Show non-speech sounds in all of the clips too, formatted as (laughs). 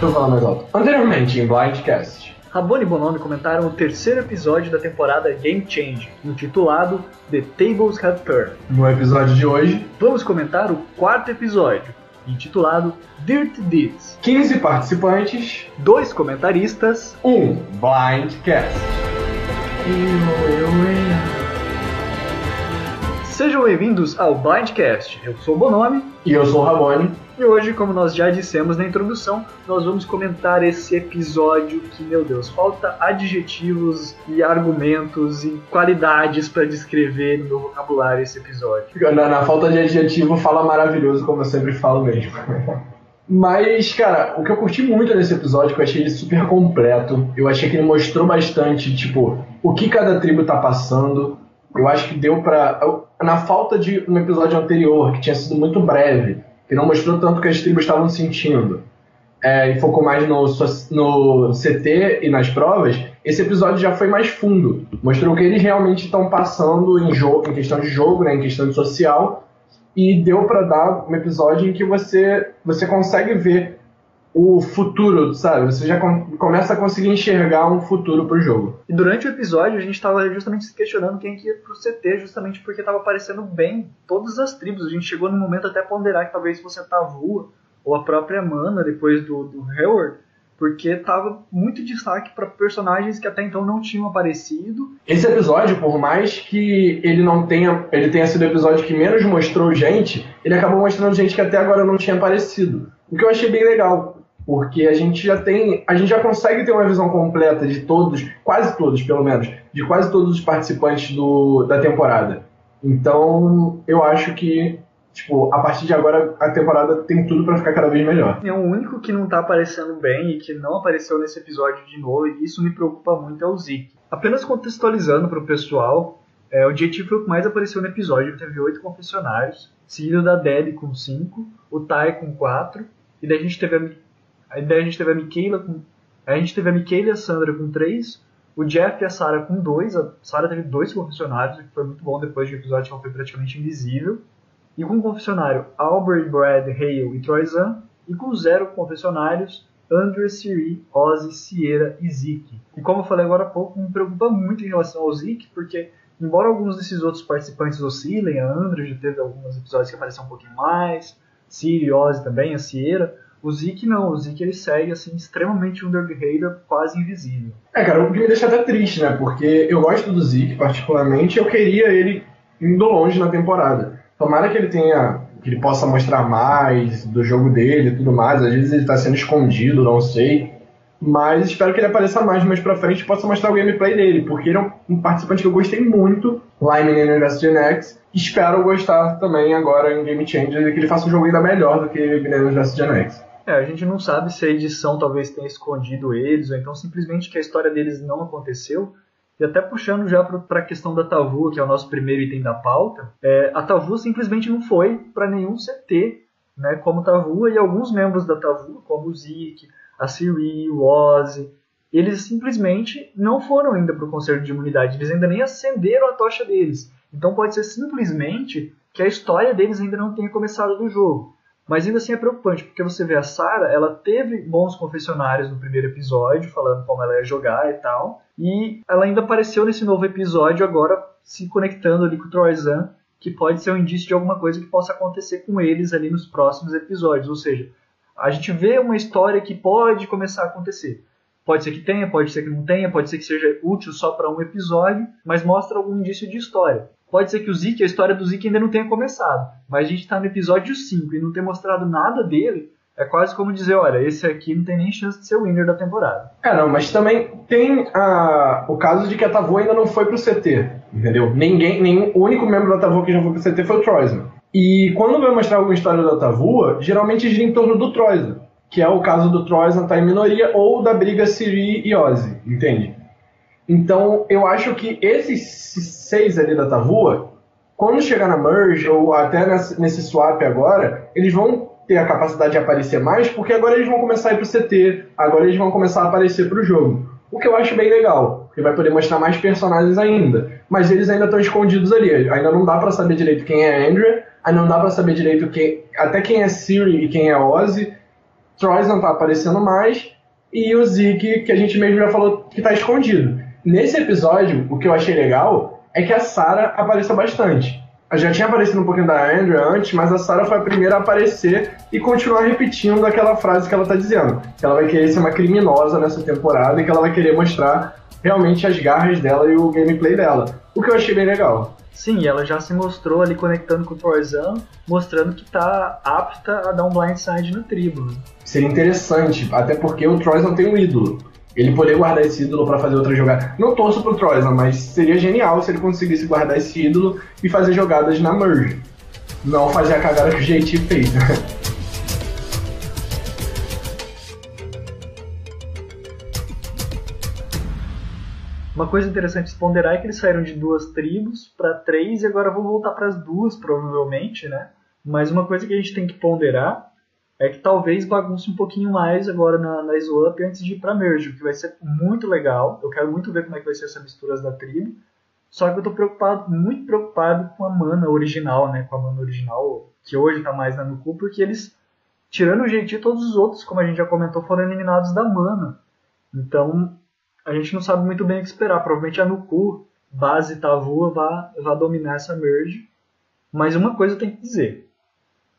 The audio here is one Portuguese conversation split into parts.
Deixa eu falar mais alto. Anteriormente, em Blindcast. Rabone e Bonomi comentaram o terceiro episódio da temporada Game Change, intitulado The Tables Have Turned. No episódio de hoje, Vamos comentar o quarto episódio, intitulado Dirt Deeds. 15 participantes, Dois comentaristas. um Blindcast. Sejam bem-vindos ao Blindcast. Eu sou o Bonomi E eu sou o Rabone. E hoje, como nós já dissemos na introdução, nós vamos comentar esse episódio que, meu Deus, falta adjetivos e argumentos e qualidades para descrever no meu vocabulário esse episódio. Na, na falta de adjetivo, fala maravilhoso, como eu sempre falo mesmo. Mas, cara, o que eu curti muito nesse episódio, que eu achei ele super completo, eu achei que ele mostrou bastante, tipo, o que cada tribo tá passando. Eu acho que deu pra. Na falta de um episódio anterior, que tinha sido muito breve, que não mostrou tanto o que as tribos estavam sentindo, é, e focou mais no, no CT e nas provas, esse episódio já foi mais fundo. Mostrou que eles realmente estão passando em, jogo, em questão de jogo, né, em questão de social, e deu pra dar um episódio em que você, você consegue ver o futuro, sabe? Você já com- começa a conseguir enxergar um futuro pro jogo. E durante o episódio a gente estava justamente se questionando quem que ia pro CT, justamente porque estava aparecendo bem todas as tribos. A gente chegou no momento até a ponderar que talvez fosse a Tavua ou a própria Mana depois do, do Hayward, porque tava muito destaque para personagens que até então não tinham aparecido. Esse episódio, por mais que ele não tenha, ele tenha sido o episódio que menos mostrou gente, ele acabou mostrando gente que até agora não tinha aparecido. O que eu achei bem legal, porque a gente já tem, a gente já consegue ter uma visão completa de todos, quase todos, pelo menos, de quase todos os participantes do, da temporada. Então, eu acho que tipo, a partir de agora a temporada tem tudo pra ficar cada vez melhor. É o único que não tá aparecendo bem e que não apareceu nesse episódio de novo, e isso me preocupa muito, é o Zeke. Apenas contextualizando pro pessoal, é, o JT foi o que mais apareceu no episódio, teve oito confessionários, seguido da Debbie com cinco, o Ty com quatro, e daí a gente teve a, aí daí a gente teve a Michaela com. A gente teve a Michaela e a Sandra com três, o Jeff e a Sarah com dois, a Sarah teve dois confessionários, o que foi muito bom depois de um episódio que ela foi praticamente invisível. E com o confessionário Albert, Brad, Hale e Troyzan, e com zero confessionários Andrew, Siri, Ozzy, Sierra e Zeke. E como eu falei agora há pouco, me preocupa muito em relação ao Zeke, porque embora alguns desses outros participantes oscilem, a Andrew já teve alguns episódios que apareceu um pouquinho mais, Siri, Ozzy também, a Sierra, o Zeke não, o Zeke ele segue assim extremamente under the radar, quase invisível. É, cara, o que me deixa até triste, né? Porque eu gosto do Zeke, particularmente, eu queria ele indo longe na temporada. Tomara que ele tenha. que ele possa mostrar mais do jogo dele e tudo mais. Às vezes ele tá sendo escondido, não sei. Mas espero que ele apareça mais mais pra frente e possa mostrar o gameplay dele, porque ele é um, participante que eu gostei muito lá em Menino Universo Gen X. Espero gostar também agora em Game Changer que ele faça um jogo ainda melhor do que Menino Universo Gen X. É, a gente não sabe se a edição talvez tenha escondido eles, ou então simplesmente que a história deles não aconteceu. E até puxando já para a questão da Tavu, que é o nosso primeiro item da pauta, é, a Tavu simplesmente não foi para nenhum CT, né, como Tavu, e alguns membros da Tavu, como o Zeke, a Siri, o Ozzy, eles simplesmente não foram ainda para o Conselho de Imunidade, eles ainda nem acenderam a tocha deles. Então pode ser simplesmente que a história deles ainda não tenha começado do jogo. Mas ainda assim é preocupante, porque você vê a Sarah, ela teve bons confessionários no primeiro episódio, falando como ela ia jogar e tal. E ela ainda apareceu nesse novo episódio agora se conectando ali com o Troyzan, que pode ser um indício de alguma coisa que possa acontecer com eles ali nos próximos episódios. Ou seja, a gente vê uma história que pode começar a acontecer. Pode ser que tenha, pode ser que não tenha, pode ser que seja útil só para um episódio, mas mostra algum indício de história. Pode ser que o Zeke, a história do Zeke ainda não tenha começado, mas a gente está no episódio 5 e não ter mostrado nada dele, é quase como dizer, olha, esse aqui não tem nem chance de ser o winner da temporada. É, não, mas também tem a, o caso de que a Tavu ainda não foi pro CT, entendeu? Ninguém, nenhum, o único membro da Tavu que já foi pro CT foi o Troyzan. E quando vai mostrar alguma história da Tavua, geralmente gira em torno do Troyzan, que é o caso do Troyzan estar em minoria ou da briga Siri e Ozzy, entende? Então, eu acho que esses seis ali da Tavua, quando chegar na Merge, ou até nesse, swap agora, eles vão ter a capacidade de aparecer mais, porque agora eles vão começar a ir pro CT, agora eles vão começar a aparecer pro jogo. O que eu acho bem legal, porque vai poder mostrar mais personagens ainda. Mas eles ainda estão escondidos ali, ainda não dá pra saber direito quem é Andrea, ainda não dá pra saber direito quem, até quem é Siri e quem é Ozzy. Troyzan tá aparecendo mais e o Zeke, que a gente mesmo já falou que tá escondido. Nesse episódio, o que eu achei legal é que a Sarah apareceu bastante. Já tinha aparecido um pouquinho da Andrea antes, mas a Sarah foi a primeira a aparecer e continuar repetindo aquela frase que ela tá dizendo. Que ela vai querer ser uma criminosa nessa temporada e que ela vai querer mostrar realmente as garras dela e o gameplay dela. O que eu achei bem legal. Sim, ela já se mostrou ali conectando com o Torzan, mostrando que tá apta a dar um blindside no tribo. Né? Seria interessante, até porque o Troyzan tem um ídolo. Ele poderia guardar esse ídolo para fazer outra jogada. Não torço pro Troyzan, mas seria genial se ele conseguisse guardar esse ídolo e fazer jogadas na merge. Não fazer a cagada que o JT fez. (laughs) Uma coisa interessante de ponderar é que eles saíram de duas tribos para três e agora vão voltar para as duas, provavelmente, né? Mas uma coisa que a gente tem que ponderar é que talvez bagunce um pouquinho mais agora na, na Swap antes de ir para Merge, o que vai ser muito legal. Eu quero muito ver como é que vai ser essa mistura da tribo. Só que eu tô preocupado, muito preocupado com a mana original, né? Com a mana original, que hoje tá mais na Nuku, porque eles, tirando o jeitinho, todos os outros, como a gente já comentou, foram eliminados da mana. Então, a gente não sabe muito bem o que esperar. Provavelmente a Nuku, base Tavua, vai, vai dominar essa merge. Mas uma coisa eu tenho que dizer.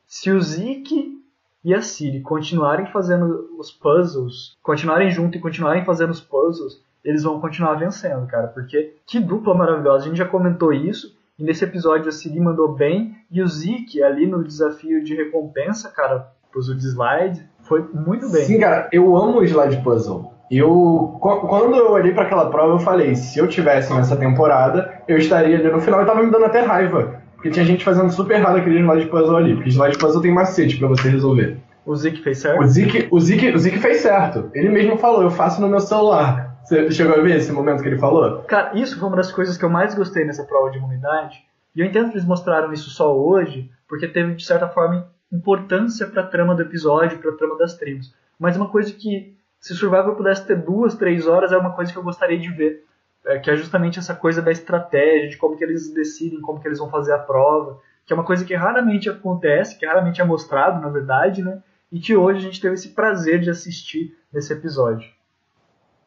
Se o Zeke e a Siri continuarem fazendo os puzzles, continuarem junto e continuarem fazendo os puzzles, eles vão continuar vencendo, cara. Porque que dupla maravilhosa. A gente já comentou isso. E nesse episódio a Siri mandou bem. E o Zeke ali no desafio de recompensa, cara, pôs o slide, foi muito bem. Sim, cara, eu amo o slide puzzle. Eu, quando eu olhei para aquela prova, eu falei: se eu tivesse nessa temporada, eu estaria ali no final e tava me dando até raiva. Porque tinha gente fazendo super errado aquele slide puzzle ali. Porque slide puzzle tem macete para você resolver. O Zik fez certo? O Zik, o, Zik, o Zik fez certo. Ele mesmo falou, eu faço no meu celular. Você chegou a ver esse momento que ele falou? Cara, isso foi uma das coisas que eu mais gostei nessa prova de imunidade. E eu entendo que eles mostraram isso só hoje, porque teve, de certa forma, importância pra trama do episódio, pra trama das tribos. Mas uma coisa que, se Survivor pudesse ter duas, três horas, é uma coisa que eu gostaria de ver é, que é justamente essa coisa da estratégia, de como que eles decidem, como que eles vão fazer a prova, que é uma coisa que raramente acontece, que raramente é mostrado, na verdade, né? E que hoje a gente teve esse prazer de assistir nesse episódio.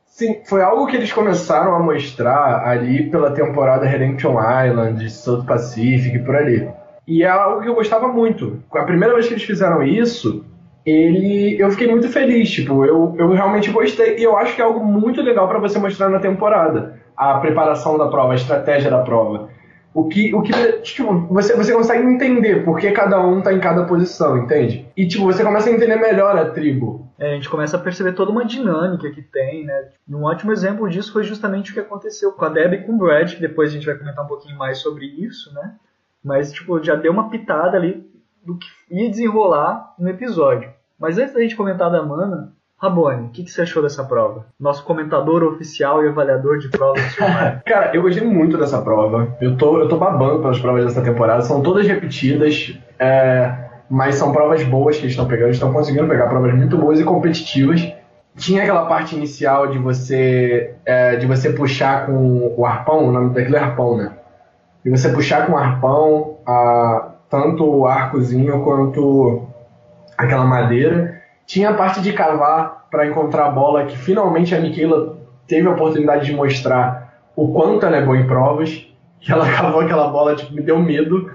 Sim, foi algo que eles começaram a mostrar ali pela temporada Redemption Island, South Pacific, por ali. E é algo que eu gostava muito. A primeira vez que eles fizeram isso, ele eu fiquei muito feliz, tipo, eu, eu realmente gostei e eu acho que é algo muito legal para você mostrar na temporada a preparação da prova, a estratégia da prova. O que, o que tipo, você, você consegue entender porque cada um tá em cada posição, entende? E tipo, você começa a entender melhor a tribo. É, a gente começa a perceber toda uma dinâmica que tem, né? Um ótimo exemplo disso foi justamente o que aconteceu com a Deb e com o Brad, que depois a gente vai comentar um pouquinho mais sobre isso, né? Mas, tipo, já deu uma pitada ali do que ia desenrolar no episódio. Mas antes da gente comentar da Mana, Rabone, o que, que, você achou dessa prova? Nosso comentador oficial e avaliador de provas. (laughs) Cara, eu gostei muito dessa prova. Eu tô, eu tô babando pelas provas dessa temporada. São todas repetidas, é, mas são provas boas que eles estão pegando. Eles estão conseguindo pegar provas muito boas e competitivas. Tinha aquela parte inicial de você é, de você puxar com o arpão, o nome daquilo é arpão, né? De você puxar com o arpão a, tanto o arcozinho quanto aquela madeira tinha a parte de cavar para encontrar a bola, que finalmente a Michaela teve a oportunidade de mostrar o quanto ela é boa em provas. Que ela (laughs) cavou aquela bola, tipo, me deu medo.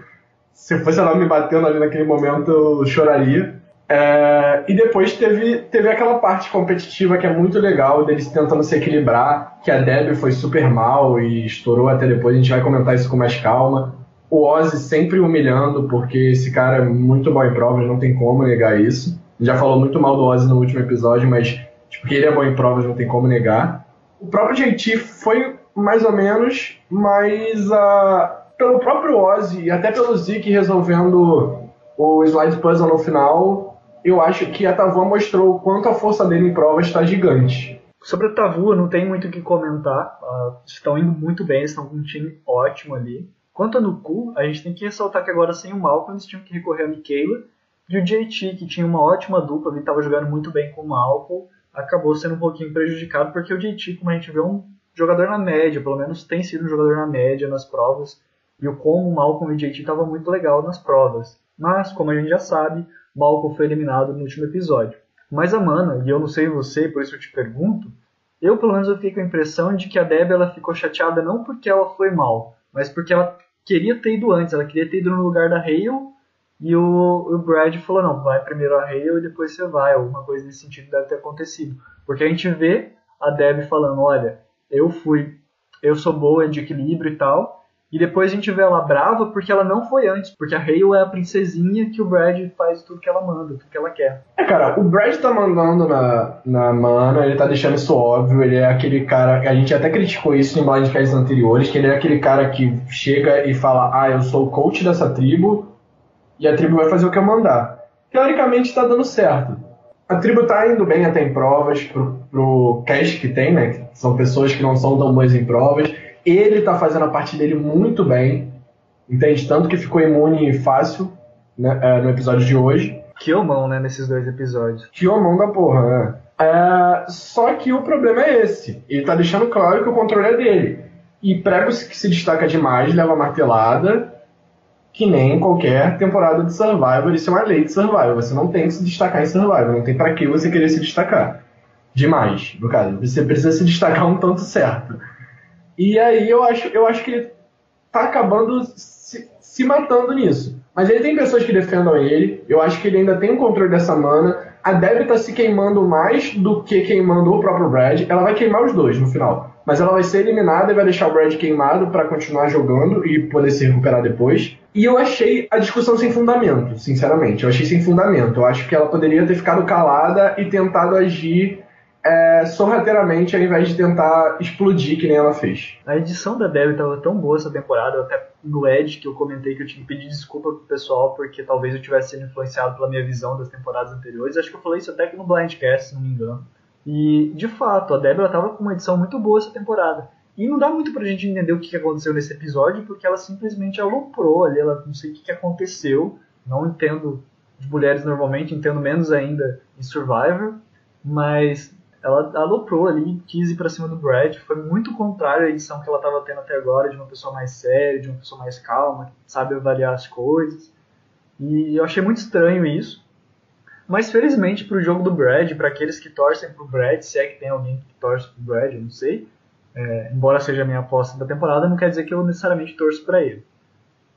Se fosse ela me batendo ali naquele momento, eu choraria. É, e depois teve, teve aquela parte competitiva que é muito legal, deles tentando se equilibrar, que a Deb foi super mal e estourou até depois, a gente vai comentar isso com mais calma. O Ozzy sempre humilhando, porque esse cara é muito bom em provas, não tem como negar isso já falou muito mal do Ozzy no último episódio, mas tipo, que ele é bom em provas, não tem como negar. O próprio JT foi mais ou menos, mas uh, pelo próprio Ozzy e até pelo Zeke resolvendo o slide puzzle no final, eu acho que a Tavua mostrou o quanto a força dele em provas está gigante. Sobre a Tavua, não tem muito o que comentar. Uh, estão indo muito bem, estão com um time ótimo ali. Quanto a Nuku, a gente tem que ressaltar que agora sem o Malcolm eles tinham que recorrer a Michaela e o JT, que tinha uma ótima dupla, ele estava jogando muito bem com o Malcolm, acabou sendo um pouquinho prejudicado, porque o JT, como a gente vê, é um jogador na média, pelo menos tem sido um jogador na média nas provas, e o como o Malcolm e o JT estava muito legal nas provas. Mas, como a gente já sabe, Malcolm foi eliminado no último episódio. Mas a Mana, e eu não sei você, por isso eu te pergunto, eu pelo menos eu fiquei com a impressão de que a Deb ela ficou chateada não porque ela foi mal, mas porque ela queria ter ido antes, ela queria ter ido no lugar da Hale e o, o Brad falou, não, vai primeiro a Hale e depois você vai, alguma coisa nesse sentido deve ter acontecido. Porque a gente vê a Deb falando, olha, eu fui, eu sou boa de equilíbrio e tal, e depois a gente vê ela brava porque ela não foi antes. Porque a Hale é a princesinha que o Brad faz tudo que ela manda, tudo que ela quer. É, cara, o Brad tá mandando na, na mana, ele tá deixando isso óbvio. Ele é aquele cara. A gente até criticou isso em blindcasts anteriores, que ele é aquele cara que chega e fala: Ah, eu sou o coach dessa tribo e a tribo vai fazer o que eu mandar. Teoricamente tá dando certo. A tribo tá indo bem até em provas, pro, pro cast que tem, né? Que são pessoas que não são tão boas em provas ele tá fazendo a parte dele muito bem, entende? Tanto que ficou imune fácil né, é, no episódio de hoje. Que homão, né, nesses dois episódios. Que homão da porra, né? É, só que o problema é esse. Ele tá deixando claro que o controle é dele. E Pregos que se destaca demais leva martelada, que nem qualquer temporada de Survivor. Isso é uma lei de Survivor. Você não tem que se destacar em Survivor. Não tem para que você querer se destacar. Demais, no caso. Você precisa se destacar um tanto certo. E aí eu acho, eu acho que tá acabando se, se matando nisso. Mas ele tem pessoas que defendam ele. Eu acho que ele ainda tem o controle dessa mana. A Debbie tá se queimando mais do que queimando o próprio Brad. Ela vai queimar os dois no final. Mas ela vai ser eliminada e vai deixar o Brad queimado para continuar jogando e poder se recuperar depois. E eu achei a discussão sem fundamento, sinceramente. Eu achei sem fundamento. Eu acho que ela poderia ter ficado calada e tentado agir é, sorrateiramente ao invés de tentar explodir que nem ela fez. A edição da Debbie estava tão boa essa temporada, até no Edge que eu comentei que eu tinha que pedir desculpa pro pessoal porque talvez eu tivesse sido influenciado pela minha visão das temporadas anteriores. Acho que eu falei isso até aqui no Blindcast, se não me engano. E, de fato, a Debbie estava com uma edição muito boa essa temporada. E não dá muito pra gente entender o que aconteceu nesse episódio, porque ela simplesmente aloprou ali, ela não sei o que aconteceu. Não entendo de mulheres normalmente, entendo menos ainda em Survivor, mas ela aloprou ali, quis ir pra cima do Brad, foi muito contrário à edição que ela estava tendo até agora, de uma pessoa mais séria, de uma pessoa mais calma, que sabe avaliar as coisas. E eu achei muito estranho isso. Mas felizmente pro jogo do Brad, para aqueles que torcem pro Brad, se é que tem alguém que torce pro Brad, eu não sei. É, embora seja a minha aposta da temporada, não quer dizer que eu necessariamente torço para ele.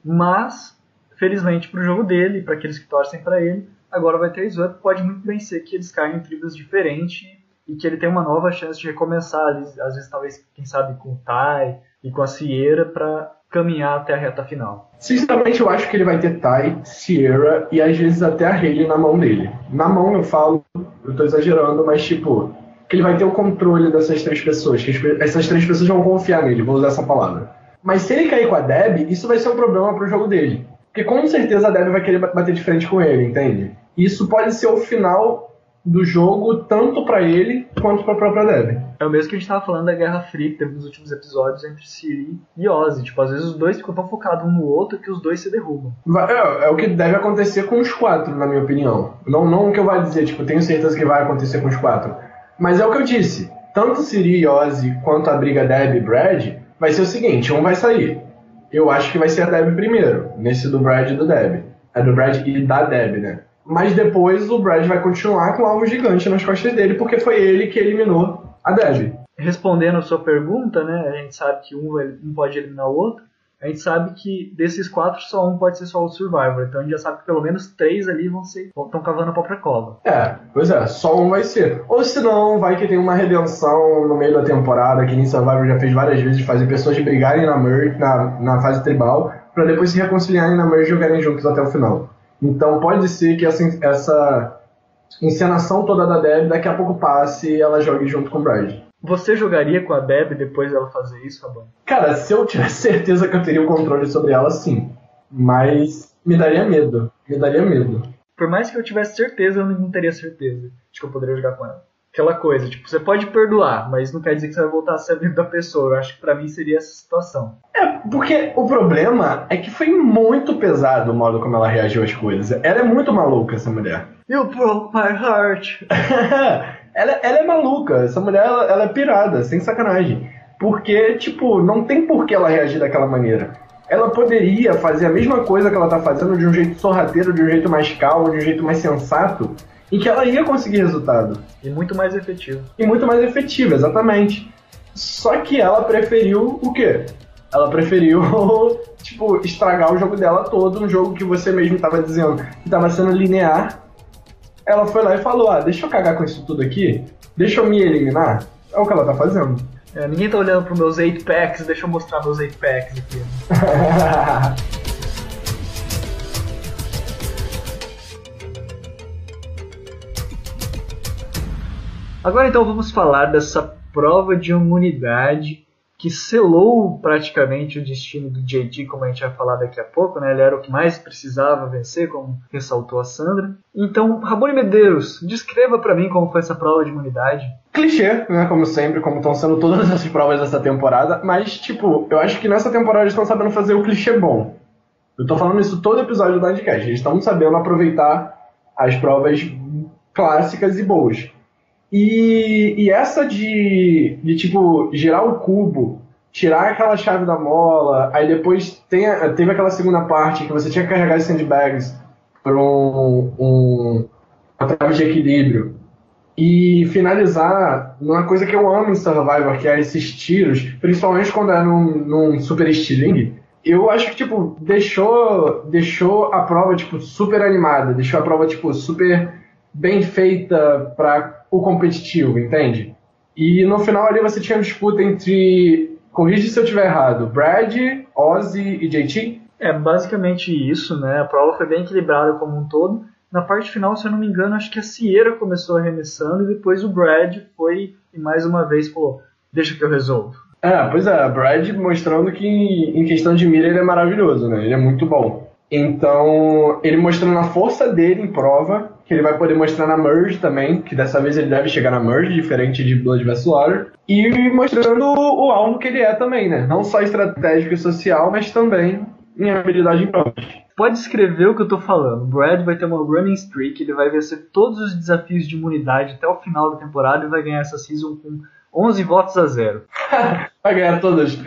Mas, felizmente pro jogo dele, para aqueles que torcem para ele, agora vai ter Swap, pode muito bem ser que eles caem em tribos diferentes e que ele tem uma nova chance de recomeçar, às vezes talvez, quem sabe, com o Tai e com a Sierra para caminhar até a reta final. Sinceramente, eu acho que ele vai ter Tai, Sierra e às vezes até a Hayley na mão dele. Na mão eu falo, eu tô exagerando, mas tipo, que ele vai ter o controle dessas três pessoas, que essas três pessoas vão confiar nele, vou usar essa palavra. Mas se ele cair com a Deb, isso vai ser um problema pro jogo dele. Porque com certeza a Deb vai querer bater de frente com ele, entende? Isso pode ser o final do jogo, tanto para ele quanto para a própria Debbie. É o mesmo que a gente tava falando da Guerra Fria que teve nos últimos episódios entre Siri e Ozzy. Tipo, às vezes os dois ficam tão focados um no outro que os dois se derrubam. É, é o que deve acontecer com os quatro, na minha opinião. Não, não o que eu vou dizer, tipo, tenho certeza que vai acontecer com os quatro. Mas é o que eu disse. Tanto Siri e Ozzy quanto a briga Debbie e Brad vai ser o seguinte: um vai sair. Eu acho que vai ser a Debbie primeiro, nesse do Brad e do Debbie. É do Brad e da Debbie, né? Mas depois o Brad vai continuar com um alvo gigante nas costas dele, porque foi ele que eliminou a Debbie. Respondendo a sua pergunta, né, a gente sabe que um, um pode eliminar o outro. A gente sabe que desses quatro, só um pode ser só o Survivor. Então a gente já sabe que pelo menos três ali vão ser. estão cavando a própria cova. É, pois é, só um vai ser. Ou se não, vai que tem uma redenção no meio da temporada, que nem Survivor já fez várias vezes, de fazer pessoas brigarem na, merge, na, na fase tribal, para depois se reconciliarem na merge e jogarem juntos até o final. Então pode ser que essa, essa encenação toda da Deb daqui a pouco passe e ela jogue junto com o Brad. Você jogaria com a Deb depois dela fazer isso, Fabão? Cara, se eu tivesse certeza que eu teria o controle sobre ela, sim. Mas me daria medo. Me daria medo. Por mais que eu tivesse certeza, eu não teria certeza de que eu poderia jogar com ela aquela coisa, tipo, você pode perdoar, mas não quer dizer que você vai voltar a ser amigo da pessoa. Eu acho que para mim seria essa situação. É, porque o problema é que foi muito pesado o modo como ela reagiu às coisas. Ela é muito maluca, essa mulher. You broke my heart. (laughs) ela, ela é maluca, essa mulher ela, ela é pirada, sem sacanagem. Porque, tipo, não tem por que ela reagir daquela maneira. Ela poderia fazer a mesma coisa que ela tá fazendo de um jeito sorrateiro, de um jeito mais calmo, de um jeito mais sensato, em que ela ia conseguir resultado. E muito mais efetivo. E muito mais efetivo, exatamente. Só que ela preferiu o quê? Ela preferiu, (laughs) tipo, estragar o jogo dela todo, um jogo que você mesmo estava dizendo que estava sendo linear. Ela foi lá e falou: Ah, deixa eu cagar com isso tudo aqui, deixa eu me eliminar. É o que ela tá fazendo. É, ninguém tá olhando pros meus 8 packs, deixa eu mostrar meus 8 packs aqui. (laughs) Agora então vamos falar dessa prova de imunidade que selou praticamente o destino do JT, como a gente vai falar daqui a pouco, né? Ele era o que mais precisava vencer, como ressaltou a Sandra. Então, Rabone Medeiros, descreva para mim como foi essa prova de imunidade. Clichê, né? Como sempre, como estão sendo todas essas provas dessa temporada, mas, tipo, eu acho que nessa temporada eles estão sabendo fazer o clichê bom. Eu tô falando isso todo episódio do Nerdcast. Eles estão sabendo aproveitar as provas clássicas e boas. E, e essa de, de, tipo, girar o cubo, tirar aquela chave da mola, aí depois tem, teve aquela segunda parte que você tinha que carregar as sandbags para um, um, uma trave de equilíbrio. E finalizar numa coisa que eu amo em Survivor, que é esses tiros, principalmente quando é num, num super estilingue. Eu acho que, tipo, deixou, deixou a prova, tipo, super animada, deixou a prova, tipo, super bem feita para o competitivo, entende? E no final ali você tinha uma disputa entre, corrige se eu estiver errado, Brad, Ozzy e JT? É basicamente isso, né? A prova foi bem equilibrada como um todo. Na parte final, se eu não me engano, acho que a Sierra começou arremessando e depois o Brad foi e mais uma vez falou: Deixa que eu resolvo. É, pois é, Brad mostrando que em questão de mira ele é maravilhoso, né? Ele é muito bom. Então, ele mostrando a força dele em prova, que ele vai poder mostrar na Merge também, que dessa vez ele deve chegar na Merge, diferente de Blood vs Water, e mostrando o alvo que ele é também, né? Não só estratégico e social, mas também em habilidade em provas. Pode escrever o que eu tô falando. O Brad vai ter uma running streak, ele vai vencer todos os desafios de imunidade até o final da temporada e vai ganhar essa season com 11 votos a zero. (laughs) vai ganhar todos,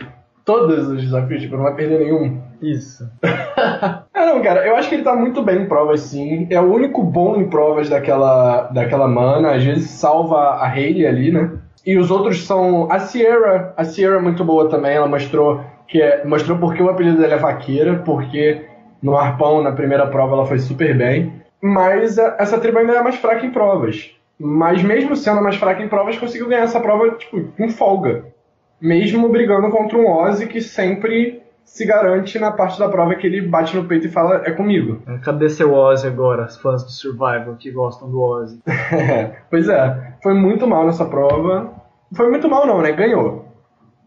todos os desafios, tipo, não vai perder nenhum. Isso. (laughs) é, não, cara, eu acho que ele tá muito bem em provas, sim. É o único bom em provas daquela, daquela mana. Às vezes salva a Hayley ali, né? E os outros são. A Sierra. A Sierra é muito boa também. Ela mostrou que é, mostrou porque o apelido dela é vaqueira, porque no arpão, na primeira prova, ela foi super bem. Mas a, essa tribo ainda é mais fraca em provas. Mas mesmo sendo mais fraca em provas, conseguiu ganhar essa prova, tipo, com folga. Mesmo brigando contra um Ozzy que sempre se garante na parte da prova que ele bate no peito e fala é comigo. Cadê seu Ozzy agora, os fãs do Survival que gostam do Ozzy? (laughs) pois é, foi muito mal nessa prova. Foi muito mal não, né? Ganhou.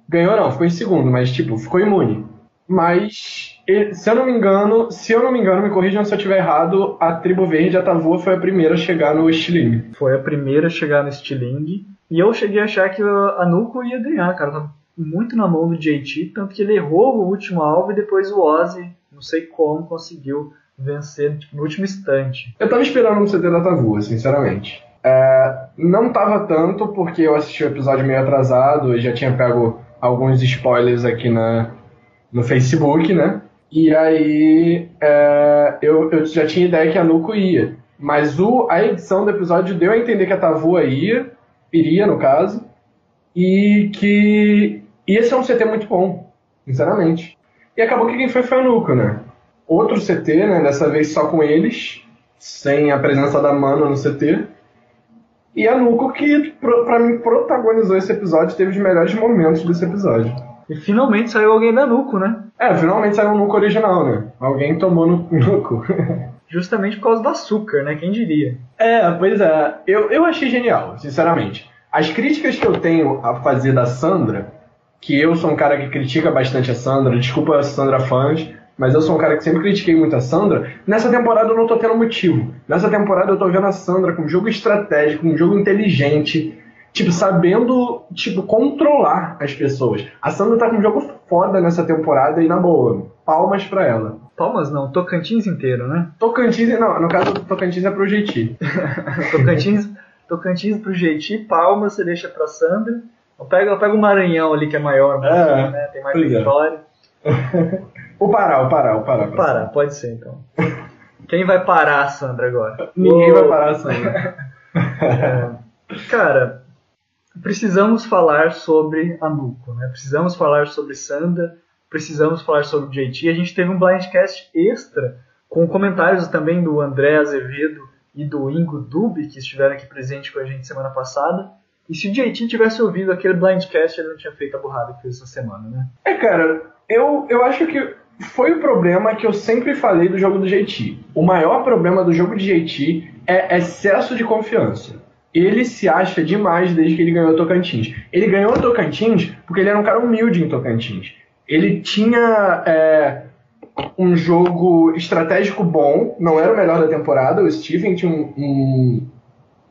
Ganhou não, ficou em segundo, mas tipo, ficou imune. Mas, se eu não me engano, se eu não me engano, me corrijam se eu estiver errado, a Tribo Verde, a Tavua, foi a primeira a chegar no Stiling. Foi a primeira a chegar no Stiling. E eu cheguei a achar que a Nuko ia ganhar, cara muito na mão do JT, tanto que ele errou o último alvo e depois o Ozzy, não sei como, conseguiu vencer tipo, no último instante. Eu tava esperando um CT da Tavua, sinceramente. É, não tava tanto porque eu assisti o episódio meio atrasado e já tinha pego alguns spoilers aqui na, no Facebook, né? E aí é, eu, eu já tinha ideia que a Nuko ia. Mas o, a edição do episódio deu a entender que a Tavua ia, iria no caso, e que ia ser um CT muito bom, sinceramente. E acabou que quem foi foi a Nuka, né? Outro CT, né? Dessa vez só com eles, sem a presença da Mana no CT. E a Nuko que, pra mim, protagonizou esse episódio, teve os melhores momentos desse episódio. E finalmente saiu alguém da Nuko, né? É, finalmente saiu um Nuko original, né? Alguém tomou no (laughs) Nuko. Justamente por causa do açúcar, né? Quem diria? É, pois é. Eu, eu achei genial, sinceramente. As críticas que eu tenho a fazer da Sandra que eu sou um cara que critica bastante a Sandra, desculpa a Sandra fãs, mas eu sou um cara que sempre critiquei muito a Sandra. Nessa temporada eu não tô tendo motivo. Nessa temporada eu tô vendo a Sandra com um jogo estratégico, um jogo inteligente, tipo, sabendo, tipo, controlar as pessoas. A Sandra tá com um jogo foda nessa temporada e na boa, palmas pra ela. Palmas não, Tocantins inteiro, né? Tocantins, não, no caso Tocantins é pro Jeiti. (laughs) Tocantins, Tocantins pro Jeiti, palmas você deixa pra Sandra. Eu pego, eu pego o Maranhão ali que é maior, mas, é, né? tem mais história. (laughs) o Pará, o Pará, o Pará. O Pará, pode ser então. Quem vai parar a Sandra agora? Ninguém vai parar a Sandra. (laughs) é, cara, precisamos falar sobre a Nuco, né? Precisamos falar sobre Sandra, precisamos falar sobre JT. A gente teve um blindcast extra com comentários também do André Azevedo e do Ingo Dubi, que estiveram aqui presente com a gente semana passada. E se o JT tivesse ouvido aquele blindcast, ele não tinha feito a burrada que fez essa semana, né? É, cara, eu, eu acho que foi o problema que eu sempre falei do jogo do JT. O maior problema do jogo de JT é excesso de confiança. Ele se acha demais desde que ele ganhou Tocantins. Ele ganhou Tocantins porque ele era um cara humilde em Tocantins. Ele tinha é, um jogo estratégico bom, não era o melhor da temporada. O Steven tinha um, um,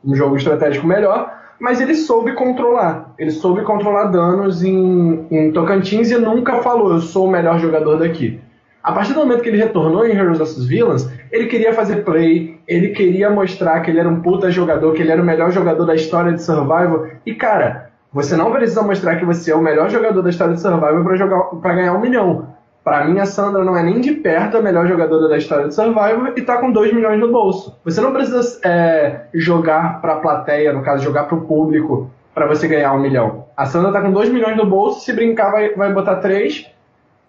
um jogo estratégico melhor, mas ele soube controlar. Ele soube controlar danos em, em Tocantins e nunca falou: eu sou o melhor jogador daqui. A partir do momento que ele retornou em Heroes vs Villains, ele queria fazer play, ele queria mostrar que ele era um puta jogador, que ele era o melhor jogador da história de Survival. E cara, você não precisa mostrar que você é o melhor jogador da história de Survival para jogar para ganhar um milhão. Para mim, a Sandra não é nem de perto a melhor jogadora da história de Survivor e tá com 2 milhões no bolso. Você não precisa é, jogar pra plateia, no caso, jogar pro público para você ganhar um milhão. A Sandra tá com 2 milhões no bolso, se brincar vai, vai botar 3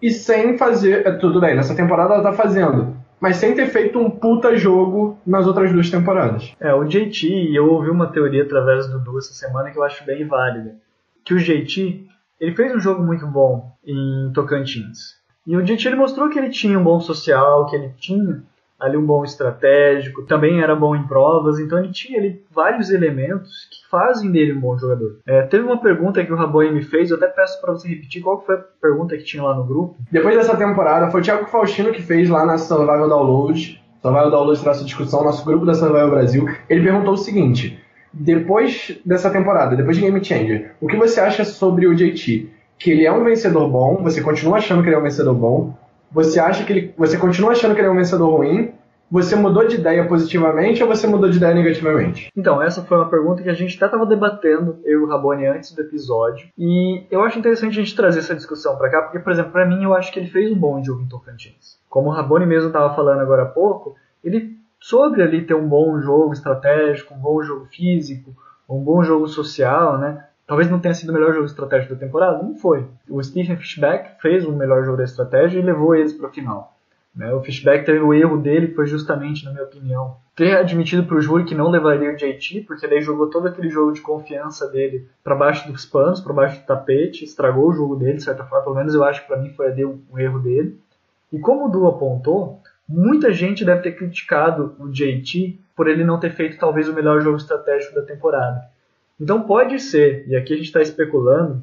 e sem fazer. É, tudo bem, nessa temporada ela tá fazendo. Mas sem ter feito um puta jogo nas outras duas temporadas. É, o JT, eu ouvi uma teoria através do Du essa semana que eu acho bem válida. Que o JT, ele fez um jogo muito bom em Tocantins. E o ele mostrou que ele tinha um bom social, que ele tinha ali um bom estratégico, também era bom em provas, então ele tinha ali vários elementos que fazem dele um bom jogador. É, teve uma pergunta que o Raboni me fez, eu até peço para você repetir qual foi a pergunta que tinha lá no grupo. Depois dessa temporada, foi o Thiago Faustino que fez lá na Survival Download, Survival Download nossa discussão, nosso grupo da Survival Brasil. Ele perguntou o seguinte: depois dessa temporada, depois de Game Changer, o que você acha sobre o JT? Que ele é um vencedor bom, você continua achando que ele é um vencedor bom, você acha que ele, você continua achando que ele é um vencedor ruim, você mudou de ideia positivamente ou você mudou de ideia negativamente? Então, essa foi uma pergunta que a gente até estava debatendo, eu e o Rabone, antes do episódio. E eu acho interessante a gente trazer essa discussão para cá, porque, por exemplo, para mim, eu acho que ele fez um bom jogo em Tocantins. Como o Rabone mesmo estava falando agora há pouco, ele soube ali ter um bom jogo estratégico, um bom jogo físico, um bom jogo social, né? Talvez não tenha sido o melhor jogo estratégico da temporada, não foi. O Stephen Fishback fez o melhor jogo da estratégia e levou eles para o final. Né? O Fishback teve o erro dele, foi justamente, na minha opinião, ter admitido para o júri que não levaria o JT, porque daí jogou todo aquele jogo de confiança dele para baixo dos panos, para baixo do tapete, estragou o jogo dele, de certa forma. Pelo menos eu acho que para mim foi um erro dele. E como o Du apontou, muita gente deve ter criticado o JT por ele não ter feito talvez o melhor jogo estratégico da temporada. Então pode ser, e aqui a gente está especulando,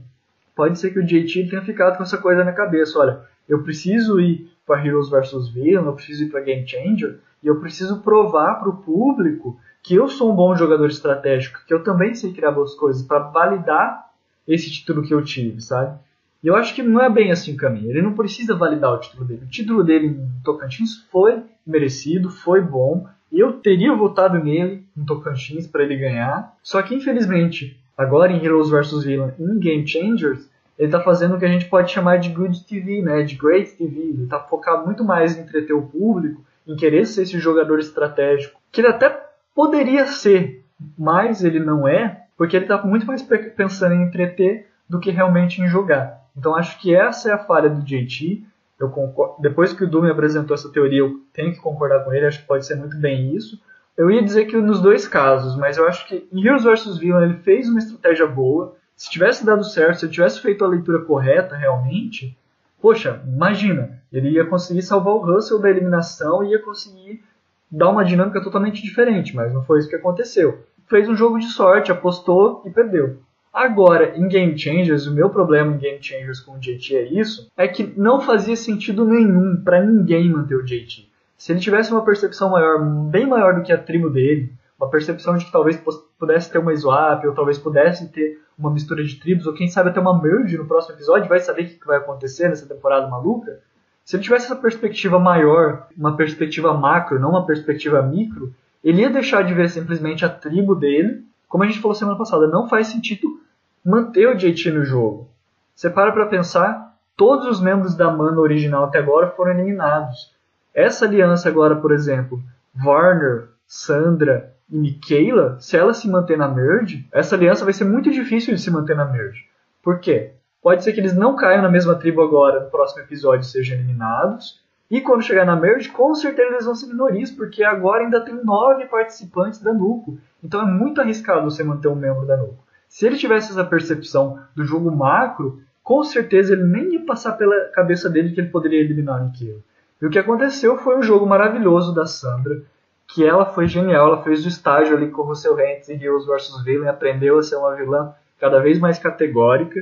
pode ser que o JT tenha ficado com essa coisa na cabeça. Olha, eu preciso ir para Heroes vs Villain, eu preciso ir para Game Changer, e eu preciso provar para o público que eu sou um bom jogador estratégico, que eu também sei criar boas coisas, para validar esse título que eu tive, sabe? E eu acho que não é bem assim o caminho. Ele não precisa validar o título dele. O título dele em Tocantins foi merecido, foi bom, eu teria votado nele, em Tocantins, para ele ganhar. Só que, infelizmente, agora em Heroes vs Villain, em Game Changers, ele está fazendo o que a gente pode chamar de good TV, né? de great TV. Ele está focado muito mais em entreter o público, em querer ser esse jogador estratégico, que ele até poderia ser, mas ele não é, porque ele está muito mais pensando em entreter do que realmente em jogar. Então acho que essa é a falha do JT. Eu concordo, depois que o Doom apresentou essa teoria, eu tenho que concordar com ele, acho que pode ser muito bem isso. Eu ia dizer que nos dois casos, mas eu acho que em Heroes vs Villain ele fez uma estratégia boa. Se tivesse dado certo, se ele tivesse feito a leitura correta realmente, poxa, imagina, ele ia conseguir salvar o Russell da eliminação e ia conseguir dar uma dinâmica totalmente diferente, mas não foi isso que aconteceu. Fez um jogo de sorte, apostou e perdeu. Agora, em Game Changers, o meu problema em Game Changers com o JT é isso, é que não fazia sentido nenhum para ninguém manter o JT. Se ele tivesse uma percepção maior, bem maior do que a tribo dele, uma percepção de que talvez pudesse ter uma swap, ou talvez pudesse ter uma mistura de tribos, ou quem sabe até uma merge no próximo episódio, vai saber o que vai acontecer nessa temporada maluca. Se ele tivesse essa perspectiva maior, uma perspectiva macro, não uma perspectiva micro, ele ia deixar de ver simplesmente a tribo dele. Como a gente falou semana passada, não faz sentido manter o JT no jogo. Você para para pensar, todos os membros da Mana original até agora foram eliminados. essa aliança agora, por exemplo, Warner, Sandra e Michaela, se ela se manter na merge, essa aliança vai ser muito difícil de se manter na merge. Por quê? Pode ser que eles não caiam na mesma tribo agora, no próximo episódio sejam eliminados. E quando chegar na merge, com certeza eles vão ser minorias, porque agora ainda tem nove participantes da Nuco. Então é muito arriscado você manter um membro da Nuco. Se ele tivesse essa percepção do jogo macro, com certeza ele nem ia passar pela cabeça dele que ele poderia eliminar aquilo. E o que aconteceu foi um jogo maravilhoso da Sandra, que ela foi genial, ela fez o estágio ali com o Russell Hanks em Heroes vs Villain, aprendeu a ser uma vilã cada vez mais categórica,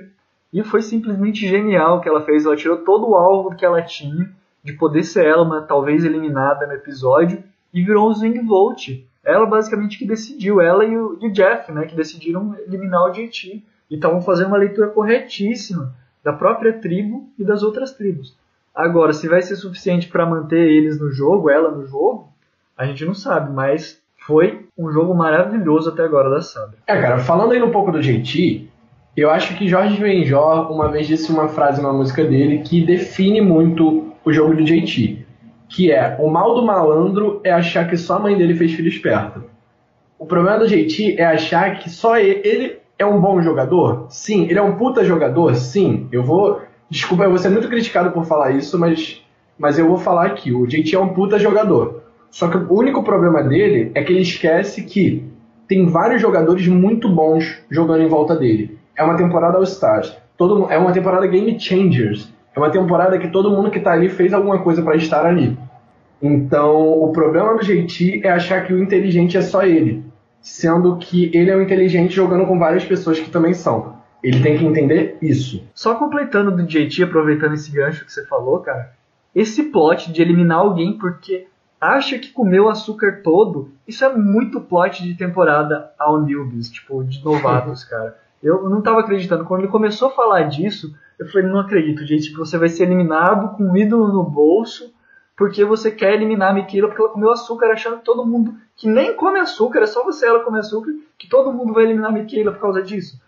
e foi simplesmente genial o que ela fez, ela tirou todo o alvo que ela tinha, de poder ser ela uma talvez eliminada no episódio, e virou um Zwing Volt. Ela basicamente que decidiu, ela e o, e o Jeff, né, que decidiram eliminar o JT, e estavam fazendo uma leitura corretíssima da própria tribo e das outras tribos. Agora, se vai ser suficiente para manter eles no jogo, ela no jogo, a gente não sabe, mas foi um jogo maravilhoso até agora da Sandra. É, cara, falando aí um pouco do JT, eu acho que Jorge Benjor uma vez disse uma frase na música dele que define muito o jogo do JT, que é o mal do malandro é achar que só a mãe dele fez filho esperto. O problema do JT é achar que só ele, ele é um bom jogador? Sim. Ele é um puta jogador? Sim. Eu vou Desculpa, eu vou ser muito criticado por falar isso, mas, mas eu vou falar aqui. O JT é um puta jogador. Só que o único problema dele é que ele esquece que tem vários jogadores muito bons jogando em volta dele. É uma temporada All-Stars. Todo, é uma temporada Game Changers. É uma temporada que todo mundo que está ali fez alguma coisa para estar ali. Então, o problema do JT é achar que o inteligente é só ele. Sendo que ele é o inteligente jogando com várias pessoas que também são. Ele tem que entender isso. Só completando do JT, aproveitando esse gancho que você falou, cara, esse plot de eliminar alguém porque acha que comeu o açúcar todo, isso é muito plot de temporada ao newbies, tipo, de novatos, (laughs) cara. Eu não tava acreditando. Quando ele começou a falar disso, eu falei, não acredito, gente, que você vai ser eliminado com um ídolo no bolso porque você quer eliminar a Mikila porque ela comeu açúcar, achando que todo mundo que nem come açúcar, é só você ela come açúcar, que todo mundo vai eliminar a Mikila por causa disso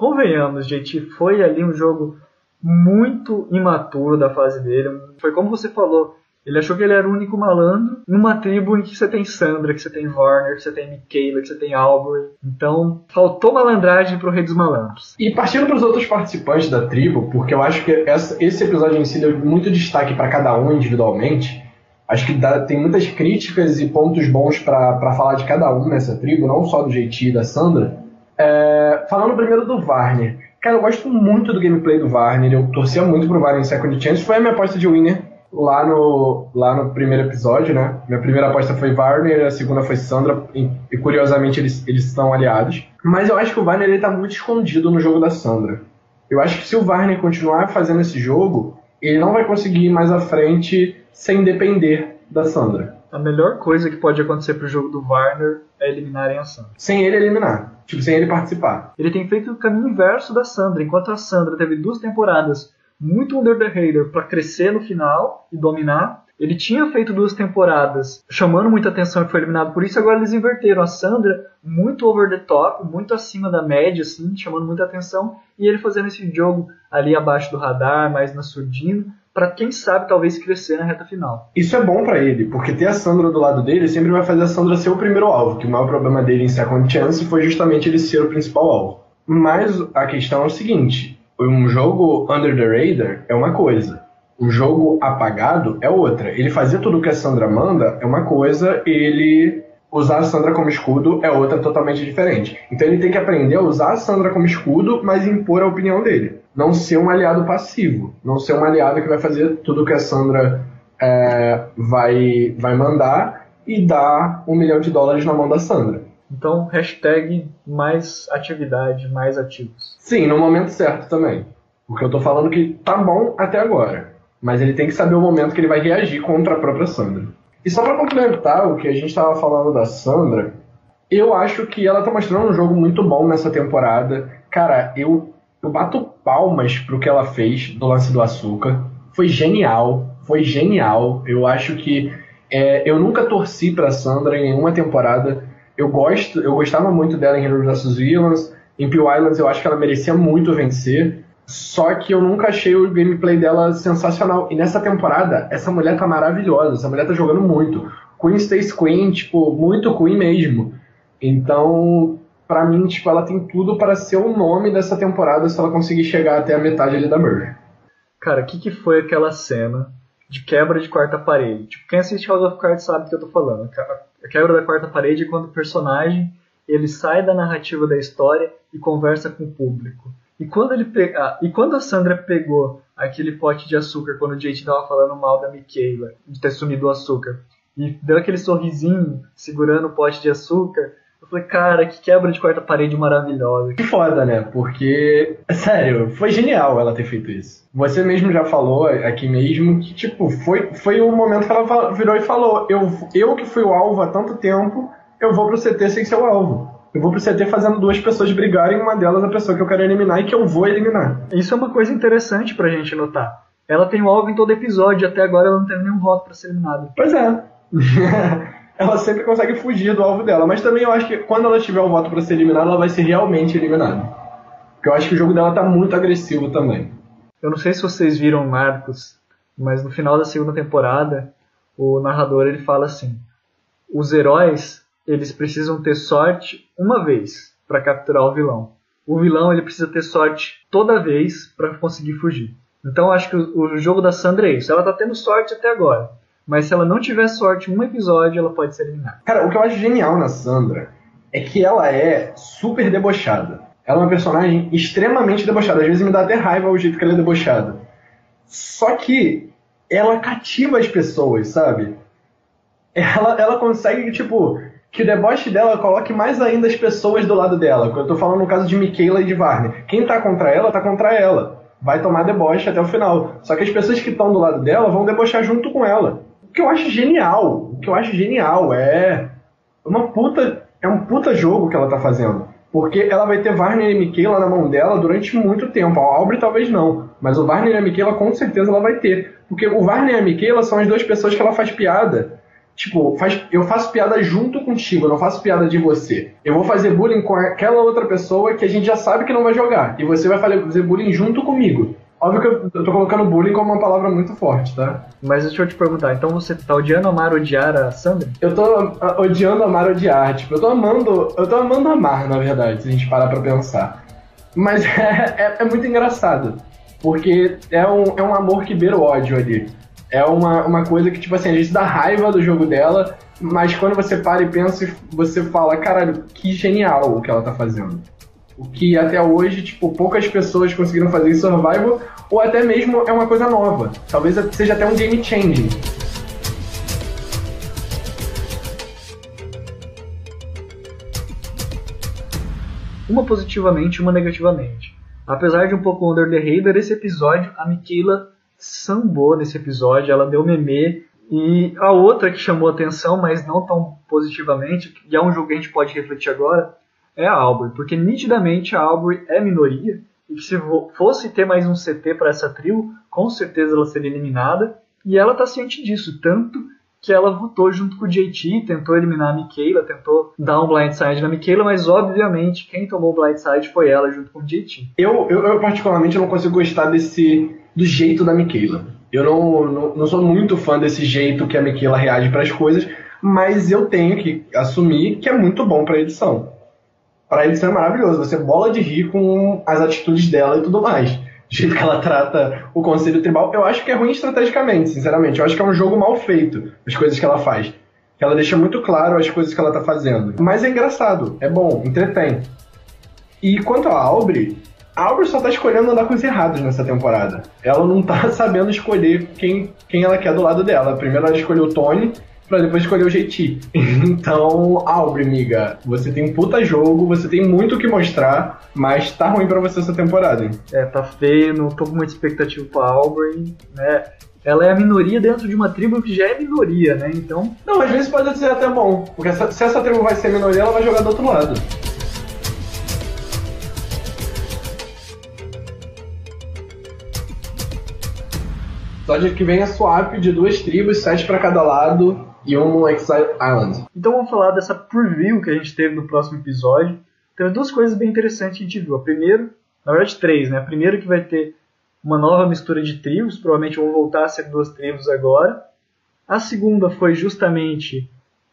convenhamos, gente, foi ali um jogo muito imaturo da fase dele. Foi como você falou, ele achou que ele era o único malandro numa tribo em que você tem Sandra, que você tem Warner, que você tem Michaela, que você tem Albury. Então, faltou malandragem pro Rei dos Malandros. E partindo para os outros participantes da tribo, porque eu acho que essa, esse episódio em si deu muito destaque para cada um individualmente. Acho que dá, tem muitas críticas e pontos bons para falar de cada um nessa tribo, não só do jeitinho da Sandra. É, falando primeiro do Varner. Cara, eu gosto muito do gameplay do Varner. Eu torcia muito pro Varner em Second Chance. Foi a minha aposta de winner lá no, lá no primeiro episódio, né? Minha primeira aposta foi Varner, a segunda foi Sandra. E, curiosamente eles, eles estão aliados. Mas eu acho que o Varner ele tá muito escondido no jogo da Sandra. Eu acho que se o Varner continuar fazendo esse jogo, ele não vai conseguir ir mais à frente sem depender da Sandra. A melhor coisa que pode acontecer pro jogo do Varner é eliminarem a Sandra. Sem ele eliminar. Tipo, sem ele participar. Ele tem feito o caminho inverso da Sandra. Enquanto a Sandra teve duas temporadas muito under the radar para crescer no final e dominar, ele tinha feito duas temporadas chamando muita atenção e foi eliminado por isso. Agora eles inverteram a Sandra muito over the top, muito acima da média, assim, chamando muita atenção, e ele fazendo esse jogo ali abaixo do radar, mais na surdina, para quem sabe talvez crescer na reta final. Isso é bom para ele, porque ter a Sandra do lado dele sempre vai fazer a Sandra ser o primeiro alvo, que o maior problema dele em Second Chance foi justamente ele ser o principal alvo. Mas a questão é o seguinte, um jogo under the radar é uma coisa, um jogo apagado é outra. Ele fazer tudo o que a Sandra manda é uma coisa, ele usar a Sandra como escudo é outra totalmente diferente. Então ele tem que aprender a usar a Sandra como escudo, mas impor a opinião dele não ser um aliado passivo, não ser um aliado que vai fazer tudo que a Sandra é, vai, vai mandar e dar um milhão de dólares na mão da Sandra. Então, hashtag mais atividade, mais ativos. Sim, no momento certo também. Porque eu tô falando que tá bom até agora. Mas ele tem que saber o momento que ele vai reagir contra a própria Sandra. E só para complementar o que a gente estava falando da Sandra, eu acho que ela tá mostrando um jogo muito bom nessa temporada. Cara, eu eu bato palmas pro que ela fez do lance do açúcar. Foi genial, foi genial. Eu acho que é, eu nunca torci para Sandra em nenhuma temporada. Eu gosto, eu gostava muito dela em Heroes vs Villains. Em Peel Islands eu acho que ela merecia muito vencer. Só que eu nunca achei o gameplay dela sensacional. E nessa temporada, essa mulher tá maravilhosa. Essa mulher tá jogando muito. Queen Stays Queen, tipo, muito Queen mesmo. Então, para mim, tipo, ela tem tudo para ser o nome dessa temporada se ela conseguir chegar até a metade ali da Merge. Cara, o que, que foi aquela cena de quebra de quarta parede? Tipo, quem assiste House of Cards sabe do que eu tô falando. A quebra da quarta parede é quando o personagem ele sai da narrativa da história e conversa com o público. E quando ele pega, ah, e quando a Sandra pegou aquele pote de açúcar quando o Jake tava falando mal da Michaela de ter sumido o açúcar e deu aquele sorrisinho segurando o pote de açúcar, eu falei, cara, que quebra de quarta parede maravilhosa. Que foda, né? Porque, sério, foi genial ela ter feito isso. Você mesmo já falou aqui mesmo que, tipo, foi, foi o momento que ela virou e falou: eu, eu que fui o alvo há tanto tempo, eu vou pro CT sem ser o alvo. Eu vou pro CT fazendo duas pessoas brigarem, uma delas a pessoa que eu quero eliminar e que eu vou eliminar. Isso é uma coisa interessante pra gente notar. Ela tem um alvo em todo episódio, até agora ela não teve nenhum voto para ser eliminada. Pois é. (laughs) ela sempre consegue fugir do alvo dela. Mas também eu acho que quando ela tiver o voto para ser eliminada, ela vai ser realmente eliminada. Porque eu acho que o jogo dela tá muito agressivo também. Eu não sei se vocês viram Marcos, mas no final da segunda temporada, o narrador ele fala assim: os heróis eles precisam ter sorte uma vez para capturar o vilão. O vilão ele precisa ter sorte toda vez para conseguir fugir. Então eu acho que o, o jogo da Sandra é isso. Ela tá tendo sorte até agora. Mas se ela não tiver sorte em um episódio, ela pode ser eliminada. Cara, o que eu acho genial na Sandra é que ela é super debochada. Ela é uma personagem extremamente debochada. Às vezes me dá até raiva o jeito que ela é debochada. Só que ela cativa as pessoas, sabe? Ela, ela consegue, tipo, que o deboche dela coloque mais ainda as pessoas do lado dela. Eu tô falando no caso de Michaela e de Varney. Quem tá contra ela, tá contra ela. Vai tomar deboche até o final. Só que as pessoas que estão do lado dela vão debochar junto com ela. O que eu acho genial, o que eu acho genial é uma puta, é um puta jogo que ela tá fazendo. Porque ela vai ter Varner e Michaela na mão dela durante muito tempo. A Aubrey talvez não, mas o Varner e a Michaela com certeza ela vai ter. Porque o Varner e a Michaela são as duas pessoas que ela faz piada. Tipo, faz, eu faço piada junto contigo, eu não faço piada de você. Eu vou fazer bullying com aquela outra pessoa que a gente já sabe que não vai jogar. E você vai fazer bullying junto comigo. Óbvio que eu, tô colocando bullying como uma palavra muito forte, tá? Mas deixa eu te perguntar, então você tá odiando amar odiar a Sandra? Eu tô odiando amar odiar, tipo, eu tô amando. Eu tô amando amar, na verdade, se a gente parar pra pensar. Mas (laughs) é, é, é muito engraçado. Porque é um, é um amor que beira o ódio ali. É uma, uma coisa que, tipo assim, a gente dá raiva do jogo dela, mas quando você para e pensa, você fala, caralho, que genial o que ela tá fazendo. O que até hoje, tipo, poucas pessoas conseguiram fazer em Survival, ou até mesmo é uma coisa nova. Talvez seja até um game changing. Uma positivamente uma negativamente. Apesar de um pouco under the radar, esse episódio, a Michaela sambou nesse episódio, ela deu meme. E a outra que chamou atenção, mas não tão positivamente, e é um jogo que a gente pode refletir agora, é a Aubrey, porque nitidamente a Aubrey é minoria e que se fosse ter mais um CT para essa trio, com certeza ela seria eliminada. E ela está ciente disso, tanto que ela votou junto com o JT, tentou eliminar a Michaela, tentou dar um blindside na Michaela, mas obviamente quem tomou o blindside foi ela junto com o JT. Eu, eu, eu particularmente não consigo gostar desse do jeito da Michaela. Eu não, não, não sou muito fã desse jeito que a Michaela reage para as coisas, mas eu tenho que assumir que é muito bom para edição para ele ser maravilhoso. Você bola de rir com as atitudes dela e tudo mais. Do jeito que ela trata o Conselho Tribal. Eu acho que é ruim estrategicamente, sinceramente. Eu acho que é um jogo mal feito, as coisas que ela faz. Ela deixa muito claro as coisas que ela tá fazendo. Mas é engraçado, é bom, entretém. E quanto a Aubrey, a Aubrey só tá escolhendo andar com os errados nessa temporada. Ela não tá (laughs) sabendo escolher quem, quem ela quer do lado dela. Primeiro ela escolheu o Tony, pra depois escolher o JT. (laughs) então, Aubrey, amiga, você tem um puta jogo, você tem muito o que mostrar, mas tá ruim pra você essa temporada, hein? É, tá feio, não tô com muita expectativa pra Aubrey, né? Ela é a minoria dentro de uma tribo que já é minoria, né? Então. Não, às vezes pode ser até bom, porque se essa tribo vai ser minoria, ela vai jogar do outro lado. Episódio que vem é swap de duas tribos, sete para cada lado e no Exile Island. Então vamos falar dessa preview que a gente teve no próximo episódio. Teve duas coisas bem interessantes que a gente viu. A primeira Na verdade, três, né? Primeiro que vai ter uma nova mistura de tribos, provavelmente vão voltar a ser duas tribos agora. A segunda foi justamente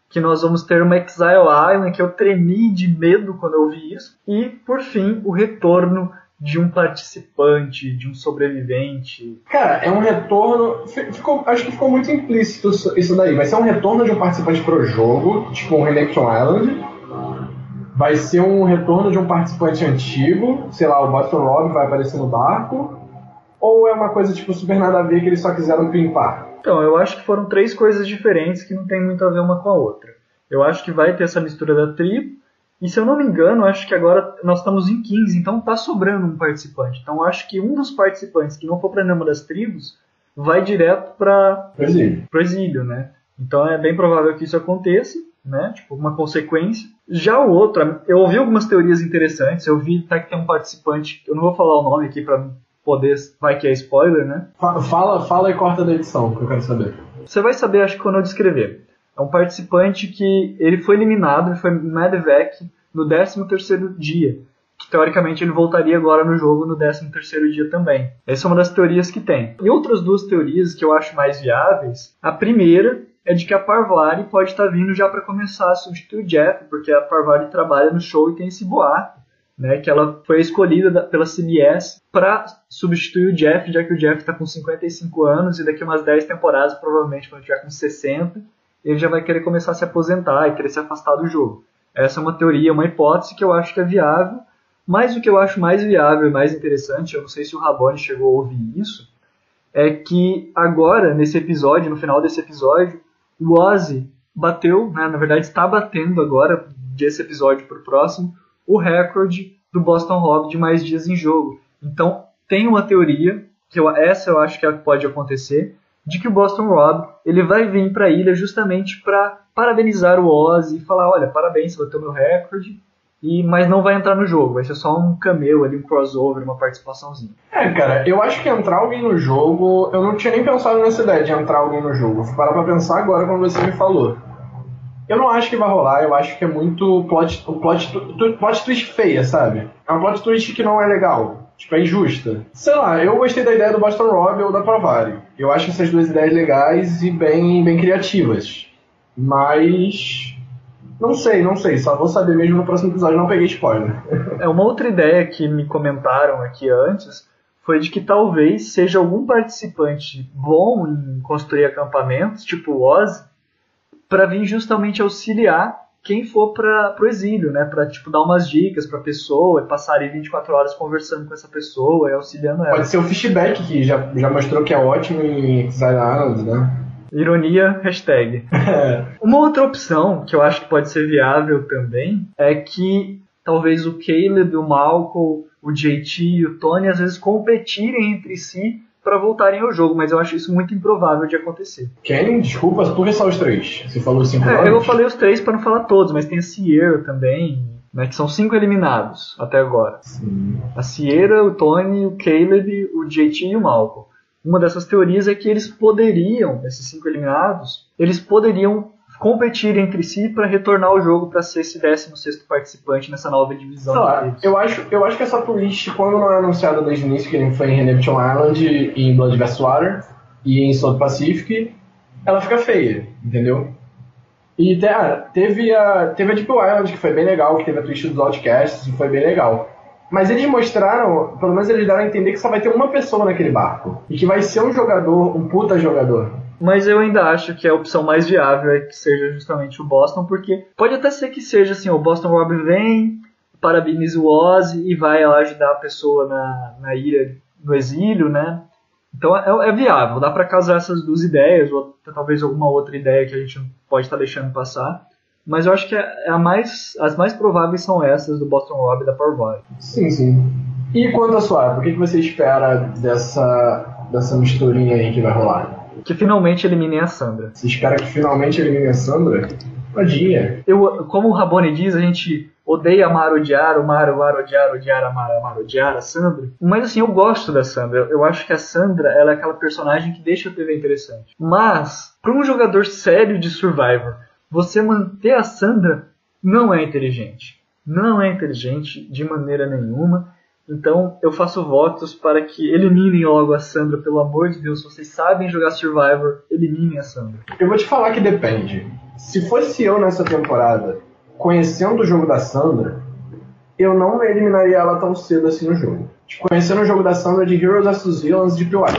que nós vamos ter uma Exile Island, que eu tremi de medo quando eu vi isso. E, por fim, o retorno de um participante, de um sobrevivente. Cara, é um retorno. Ficou, acho que ficou muito implícito isso daí. Vai ser um retorno de um participante pro jogo, tipo um Redemption Island. Vai ser um retorno de um participante antigo, sei lá, o Boston Rob vai aparecer no barco. Ou é uma coisa tipo super nada a ver que eles só quiseram pimpar? Então, eu acho que foram três coisas diferentes que não tem muito a ver uma com a outra. Eu acho que vai ter essa mistura da tribo, e se eu não me engano, acho que agora nós estamos em 15, então tá sobrando um participante. Então acho que um dos participantes que não for para nenhuma das tribos vai direto para o exílio. exílio, né? Então é bem provável que isso aconteça, né? Tipo, uma consequência. Já o outro, eu ouvi algumas teorias interessantes. Eu vi até que tem um participante, eu não vou falar o nome aqui para poder, vai que é spoiler, né? Fala, fala e corta da edição, que eu quero saber. Você vai saber, acho que quando eu descrever. É um participante que ele foi eliminado, ele foi Medvec no 13º dia, que teoricamente ele voltaria agora no jogo no 13º dia também. Essa é uma das teorias que tem. E outras duas teorias que eu acho mais viáveis, a primeira é de que a Parvari pode estar vindo já para começar a substituir o Jeff, porque a Parvari trabalha no show e tem esse boato, né, que ela foi escolhida pela CBS para substituir o Jeff, já que o Jeff está com 55 anos e daqui umas 10 temporadas, provavelmente quando tiver com 60, ele já vai querer começar a se aposentar e querer se afastar do jogo. Essa é uma teoria, uma hipótese que eu acho que é viável, mas o que eu acho mais viável e mais interessante, eu não sei se o Rabone chegou a ouvir isso, é que agora, nesse episódio, no final desse episódio, o Ozzy bateu, né, na verdade está batendo agora, desse episódio para o próximo, o recorde do Boston Rob de mais dias em jogo. Então, tem uma teoria, que eu, essa eu acho que é pode acontecer, de que o Boston Rob ele vai vir para a ilha justamente para parabenizar o Ozzy e falar, olha, parabéns, você bateu meu recorde, e, mas não vai entrar no jogo, vai ser só um cameo ali, um crossover, uma participaçãozinha. É, cara, eu acho que entrar alguém no jogo, eu não tinha nem pensado nessa ideia de entrar alguém no jogo. Vou parar pra pensar agora quando você me falou. Eu não acho que vai rolar, eu acho que é muito plot, plot, plot twist feia, sabe? É uma plot twist que não é legal. Tipo, é injusta. Sei lá, eu gostei da ideia do Boston Rob ou da Provari. Eu acho essas duas ideias legais e bem, bem criativas. Mas. Não sei, não sei. Só vou saber mesmo no próximo episódio. Não peguei spoiler. (laughs) É uma outra ideia que me comentaram aqui antes foi de que talvez seja algum participante bom em construir acampamentos, tipo o Oz, para vir justamente auxiliar quem for para o exílio, né? Para tipo dar umas dicas para a pessoa, passarem 24 horas conversando com essa pessoa e auxiliando ela. Pode ser o Fishback que já, já mostrou que é ótimo em Exile Island, né? Ironia, hashtag. (laughs) Uma outra opção que eu acho que pode ser viável também é que talvez o Caleb, o Malcolm, o JT e o Tony às vezes competirem entre si para voltarem ao jogo, mas eu acho isso muito improvável de acontecer. Kenny, desculpa, por que só os três? Você falou cinco é, Eu falei os três para não falar todos, mas tem a Sierra também, né, que são cinco eliminados até agora. Sim. A Sierra, o Tony, o Caleb, o JT e o Malcolm. Uma dessas teorias é que eles poderiam, esses cinco eliminados, eles poderiam competir entre si para retornar ao jogo para ser esse 16 participante nessa nova divisão. Lá, eu acho, eu acho que essa twist, quando não é anunciada desde o início, que ele foi em Redemption Island, em Blood vs Water e em South Pacific, ela fica feia, entendeu? E ah, teve a, teve a Deep Island, que foi bem legal, que teve a twist dos Outcasts, e foi bem legal. Mas eles mostraram, pelo menos eles deram a entender que só vai ter uma pessoa naquele barco. E que vai ser um jogador, um puta jogador. Mas eu ainda acho que a opção mais viável é que seja justamente o Boston, porque pode até ser que seja assim, o Boston Robin vem, parabeniza o Ozzy e vai lá ajudar a pessoa na, na ilha, no exílio, né? Então é, é viável, dá para casar essas duas ideias, ou talvez alguma outra ideia que a gente pode estar tá deixando passar. Mas eu acho que é, é a mais, as mais prováveis são essas do Boston Rob e da Power Sim, sim. E quanto a sua, o que você espera dessa, dessa misturinha aí que vai rolar? Que finalmente eliminem a Sandra. Você espera que finalmente eliminem a Sandra? Tadinha. Eu, como o Rabone diz, a gente odeia amar, odiar, amar, amar, odiar, odiar, amar, amar, odiar a Sandra. Mas assim, eu gosto da Sandra. Eu, eu acho que a Sandra ela é aquela personagem que deixa a TV interessante. Mas, para um jogador sério de Survivor, você manter a Sandra não é inteligente. Não é inteligente de maneira nenhuma. Então eu faço votos para que eliminem logo a Sandra, pelo amor de Deus. Se vocês sabem jogar Survivor, eliminem a Sandra. Eu vou te falar que depende. Se fosse eu nessa temporada, conhecendo o jogo da Sandra, eu não eliminaria ela tão cedo assim no jogo. Tipo, conhecendo o jogo da Sandra de Heroes vs Villains de Pillars,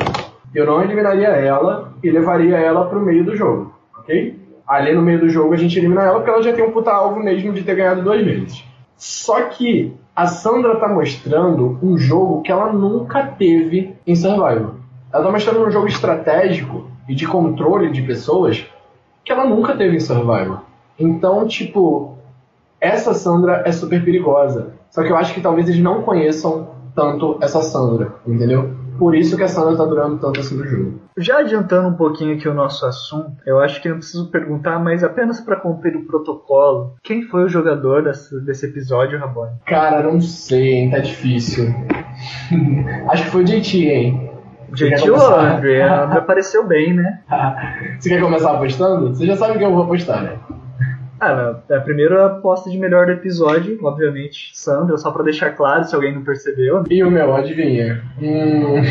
eu não eliminaria ela e levaria ela pro meio do jogo, ok? Ali no meio do jogo a gente elimina ela porque ela já tem um puta alvo mesmo de ter ganhado duas vezes. Só que a Sandra tá mostrando um jogo que ela nunca teve em Survival. Ela tá mostrando um jogo estratégico e de controle de pessoas que ela nunca teve em Survival. Então, tipo, essa Sandra é super perigosa. Só que eu acho que talvez eles não conheçam tanto essa Sandra, entendeu? Por isso que a Sandra tá durando tanto assim no jogo. Já adiantando um pouquinho aqui o nosso assunto, eu acho que não preciso perguntar, mas apenas para cumprir o protocolo, quem foi o jogador desse, desse episódio, Rabone? Cara, não sei, hein? Tá difícil. (laughs) acho que foi o JT, hein? JT ou André? André apareceu (laughs) bem, né? Você quer começar apostando? Você já sabe que eu vou apostar, né? Ah, é a primeira aposta de melhor do episódio, obviamente, Sandra, só pra deixar claro se alguém não percebeu. E o meu, adivinha? Hum...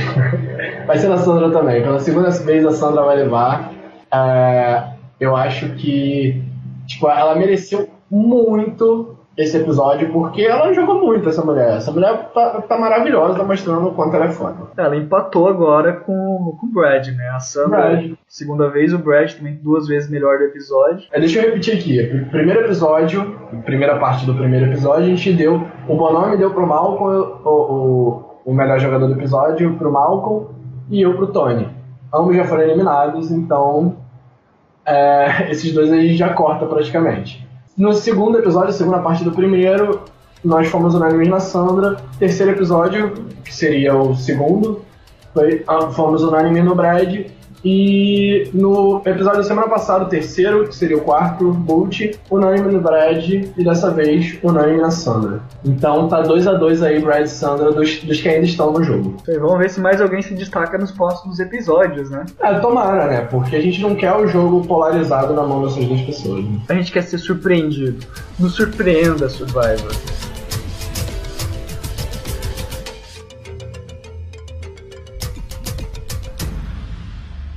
vai ser na Sandra também. Pela segunda vez a Sandra vai levar. É... eu acho que tipo, ela mereceu muito esse episódio, porque ela jogou muito, essa mulher. Essa mulher tá, tá maravilhosa, tá mostrando o quanto ela é foda. Ela empatou agora com, com o Brad, né? A Sandra, Brad. segunda vez, o Brad também duas vezes melhor do episódio. É, deixa eu repetir aqui. Primeiro episódio, primeira parte do primeiro episódio, a gente deu. O Bonome deu pro Malcolm o, o, o melhor jogador do episódio, pro Malcolm e eu pro Tony. Ambos já foram eliminados, então. É, esses dois aí já corta praticamente. No segundo episódio, segunda parte do primeiro, nós fomos unânimes na Sandra. Terceiro episódio, que seria o segundo, foi, ah, fomos unânimes no Brad. E no episódio da semana passada, o terceiro, que seria o quarto, Bolt, unânime no Brad e dessa vez unânime na Sandra. Então tá 2 a 2 aí, Brad e Sandra, dos, dos que ainda estão no jogo. E vamos ver se mais alguém se destaca nos próximos episódios, né? É, tomara, né? Porque a gente não quer o jogo polarizado na mão dessas duas pessoas. Né? A gente quer ser surpreendido. Nos surpreenda, Survivor.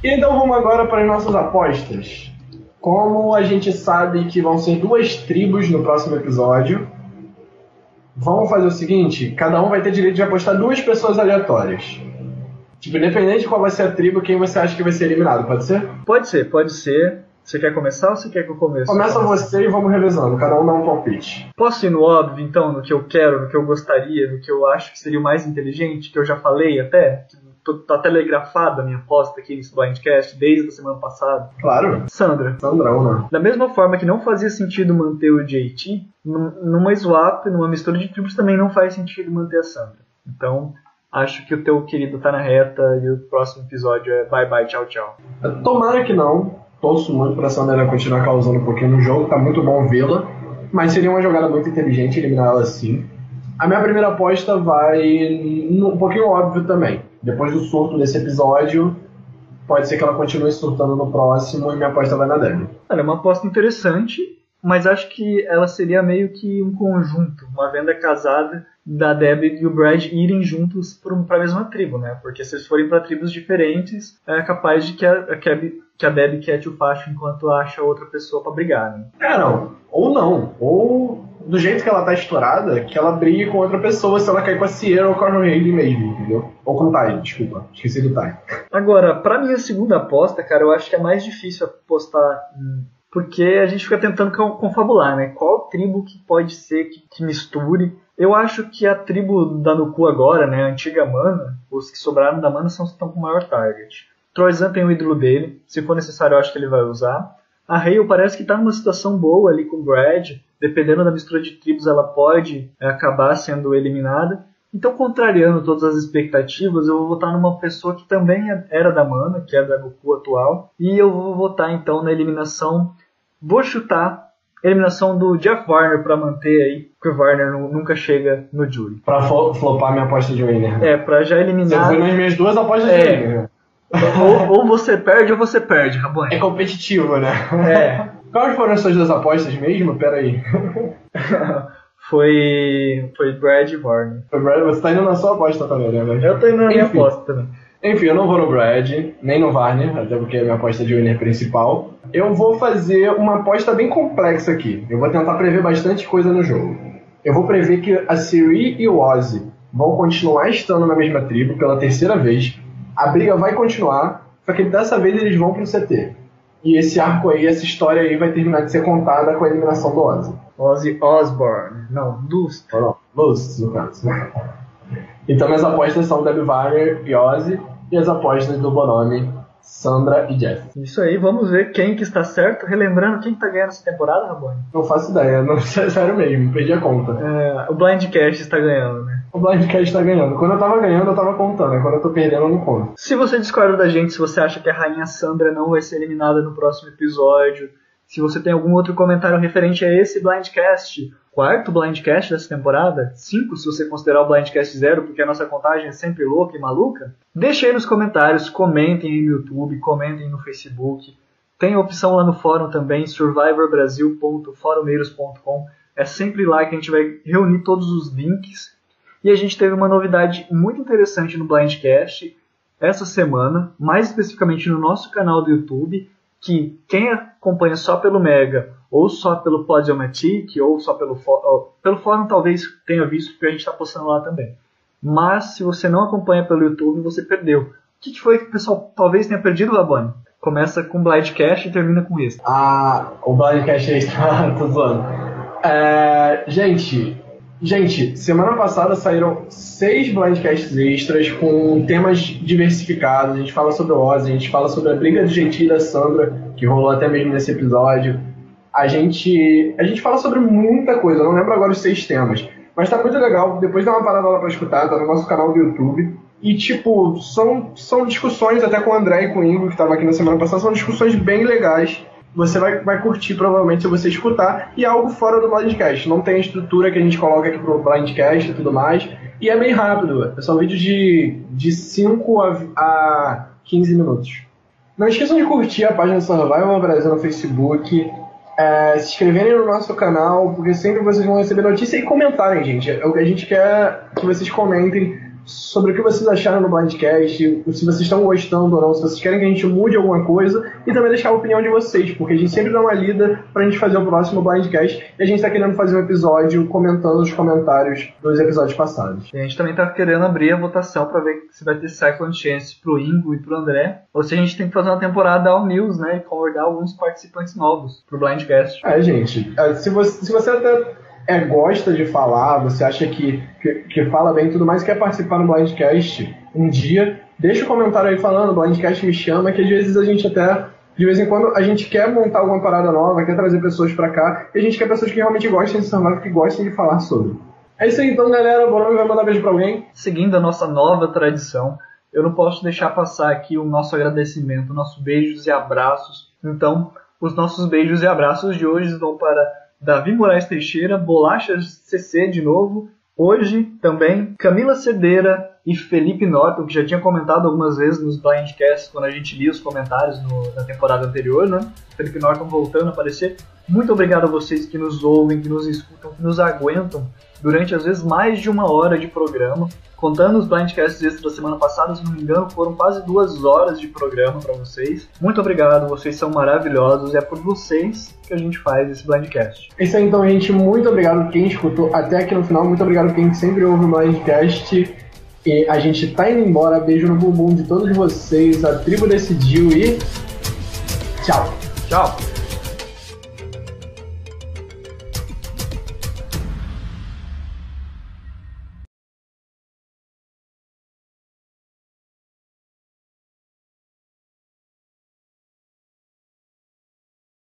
Então vamos agora para as nossas apostas. Como a gente sabe que vão ser duas tribos no próximo episódio, vamos fazer o seguinte: cada um vai ter direito de apostar duas pessoas aleatórias. Tipo, independente de qual vai ser a tribo, quem você acha que vai ser eliminado, pode ser? Pode ser, pode ser. Você quer começar ou você quer que eu comece? Começa você e vamos revezando, cada um dá um palpite. Posso ir no óbvio, então, no que eu quero, no que eu gostaria, no que eu acho que seria o mais inteligente, que eu já falei até? Tá telegrafada a minha aposta aqui nesse Blindcast desde a semana passada. Claro. Sandra. Sandra, né? Da mesma forma que não fazia sentido manter o JT, numa swap, numa mistura de tribos, também não faz sentido manter a Sandra. Então, acho que o teu querido tá na reta e o próximo episódio é bye bye, tchau, tchau. Tomara que não. Torço muito pra Sandra continuar causando um pouquinho no jogo, tá muito bom vê-la. Mas seria uma jogada muito inteligente eliminar ela assim. A minha primeira aposta vai um pouquinho óbvio também. Depois do surto desse episódio, pode ser que ela continue surtando no próximo e minha aposta vai na Debbie. Ela é uma aposta interessante, mas acho que ela seria meio que um conjunto, uma venda casada da Debbie e o Brad irem juntos para a mesma tribo, né? Porque se eles forem para tribos diferentes, é capaz de que a, que a, que a Debbie quete o facho enquanto acha outra pessoa para brigar, né? É, não. Ou não. Ou do jeito que ela tá estourada, que ela brigue com outra pessoa se ela cair com a Sierra ou com a Haley mesmo, entendeu? Ou com o Ty, desculpa. Esqueci do Ty. Agora, pra minha segunda aposta, cara, eu acho que é mais difícil apostar porque a gente fica tentando confabular, né? Qual tribo que pode ser que, que misture? Eu acho que a tribo da Nuku agora, né, a antiga Mana, os que sobraram da Mana são estão com maior target. Troyzan tem o ídolo dele, se for necessário eu acho que ele vai usar. A Hale parece que está numa situação boa ali com o Brad, dependendo da mistura de tribos, ela pode é, acabar sendo eliminada. Então, contrariando todas as expectativas, eu vou votar numa pessoa que também é, era da Mana, que é da Goku atual, e eu vou votar então na eliminação. Vou chutar a eliminação do Jeff Warner para manter aí, porque o Warner nunca chega no Jury. Pra flopar minha aposta de winner. É, pra já eliminar. Você foi nas minhas duas apostas é. de winner. ou, ou, você perde ou você perde, Rabone. É competitivo, né? É. (laughs) Quais foram as suas duas apostas mesmo? Pera aí. (laughs) Foi. Foi Brad e Varney. Foi Brad, você tá indo na sua aposta também, né? Mas... Eu tô indo na minha Enfim. aposta também. Enfim, eu não vou no Brad, nem no Varner, até porque é a minha aposta de winner principal. Eu vou fazer uma aposta bem complexa aqui. Eu vou tentar prever bastante coisa no jogo. Eu vou prever que a Siri e o Ozzy vão continuar estando na mesma tribo pela terceira vez. A briga vai continuar, só que dessa vez eles vão pro CT. E esse arco aí, essa história aí vai terminar de ser contada com a eliminação do Ozzy. Ozzy Osbourne. Não, Dust. Ou não, Luz, no caso. Então minhas apostas são Debbie Varner e Ozzy, e as apostas do Bonomi, Sandra e Jeff. Isso aí, vamos ver quem que está certo. Relembrando, quem que tá ganhando essa temporada, Rabone? Não faço ideia, (laughs) não sério mesmo, perdi a conta. É, o Blindcast está ganhando, né? O Blindcast tá ganhando. Quando eu tava ganhando, eu tava contando. Quando eu tô perdendo, eu não conto. Se você discorda da gente, se você acha que a Rainha Sandra não vai ser eliminada no próximo episódio, se você tem algum outro comentário referente a esse Blindcast, quarto Blindcast dessa temporada, cinco se você considerar o Blindcast zero, porque a nossa contagem é sempre louca e maluca, deixe aí nos comentários, comentem aí no YouTube, comentem no Facebook. Tem opção lá no fórum também, survivorbrasil.forumeiros.com. É sempre lá que a gente vai reunir todos os links. E a gente teve uma novidade muito interessante no Blindcast essa semana, mais especificamente no nosso canal do YouTube, que quem acompanha só pelo Mega, ou só pelo Podiomatic, ou só pelo, pelo fórum talvez tenha visto, porque a gente está postando lá também. Mas se você não acompanha pelo YouTube, você perdeu. O que, foi que o pessoal talvez tenha perdido, Labone? Começa com Blindcast e termina com esse. Ah, o Blindcast aí (laughs) tá, tô zoando. É, gente, gente, semana passada saíram seis Blindcasts extras com temas diversificados. A gente fala sobre o Ozzy, a gente fala sobre a briga de Jeitinho da Sandra, que rolou até mesmo nesse episódio. A gente, a gente fala sobre muita coisa, não lembro agora os seis temas. Mas tá muito legal, depois dá uma parada lá pra escutar, tá no nosso canal do YouTube. E, tipo, são, são discussões, até com o André e com o Ingo, que tava aqui na semana passada, são discussões bem legais. Você vai, vai curtir, provavelmente, se você escutar. E é algo fora do Blindcast. Não tem a estrutura que a gente coloca aqui pro Blindcast e tudo mais. E é bem rápido. São vídeos de, de 5 a, a 15 minutos. Não esqueçam de curtir a página Survival Brasil no Facebook. é, se inscreverem no nosso canal, porque sempre vocês vão receber notícia e comentarem, gente. É O que a gente quer que vocês comentem sobre o que vocês acharam no Blindcast, se vocês estão gostando ou não, se vocês querem que a gente mude alguma coisa, e também deixar a opinião de vocês, porque a gente sempre dá uma lida pra gente fazer o próximo Blindcast, e a gente tá querendo fazer um episódio comentando os comentários dos episódios passados. E a gente também tá querendo abrir a votação para ver se vai ter second chance pro Ingo e pro André, ou se a gente tem que fazer uma temporada all news, né, e convidar alguns participantes novos pro Blindcast. É, gente, é, se você, se você até é, gosta de falar, você acha que, que, que fala bem e tudo mais, quer participar no Blindcast um dia, deixa o comentário aí falando, Blindcast me chama, que às vezes a gente até, de vez em quando, a gente quer montar alguma parada nova, quer trazer pessoas pra cá, e a gente quer pessoas que realmente gostem de survival, que gostem de falar sobre. É isso aí então, galera. O Bonomi vai mandar beijo pra alguém. Seguindo a nossa nova tradição, eu não posso deixar passar aqui o nosso agradecimento, nossos beijos e abraços. Então, os nossos beijos e abraços de hoje vão para Davi Moraes Teixeira, Bolachas CC de novo. Hoje também Camila Cedeira e Felipe Norton, que já tinha comentado algumas vezes nos Blindcasts quando a gente lia os comentários no- na temporada anterior, né? Felipe Norton voltando a aparecer. Muito obrigado a vocês que nos ouvem, que nos escutam, que nos aguentam durante às vezes mais de uma hora de programa. Contando os Blindcasts extras da semana passada, se não me engano, foram quase duas horas de programa para vocês. Muito obrigado, vocês são maravilhosos e é por vocês que a gente faz esse Blindcast. É isso aí então, gente. Muito obrigado quem escutou até aqui no final. Muito obrigado quem sempre ouve o Blindcast. E a gente tá indo embora. Beijo no bumbum de todos vocês. A tribo decidiu e. Tchau. Tchau!